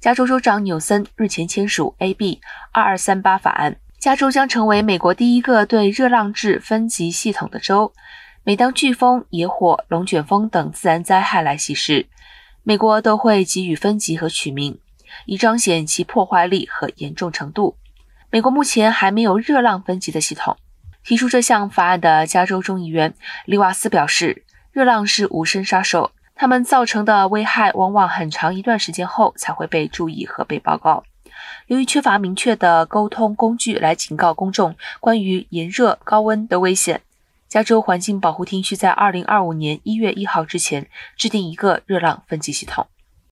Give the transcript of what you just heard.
加州州长纽森日前签署 AB 二二三八法案，加州将成为美国第一个对热浪制分级系统的州。每当飓风、野火、龙卷风等自然灾害来袭时，美国都会给予分级和取名，以彰显其破坏力和严重程度。美国目前还没有热浪分级的系统。提出这项法案的加州众议员利瓦斯表示，热浪是无声杀手。它们造成的危害往往很长一段时间后才会被注意和被报告。由于缺乏明确的沟通工具来警告公众关于炎热、高温的危险，加州环境保护厅需在2025年1月1号之前制定一个热浪分级系统。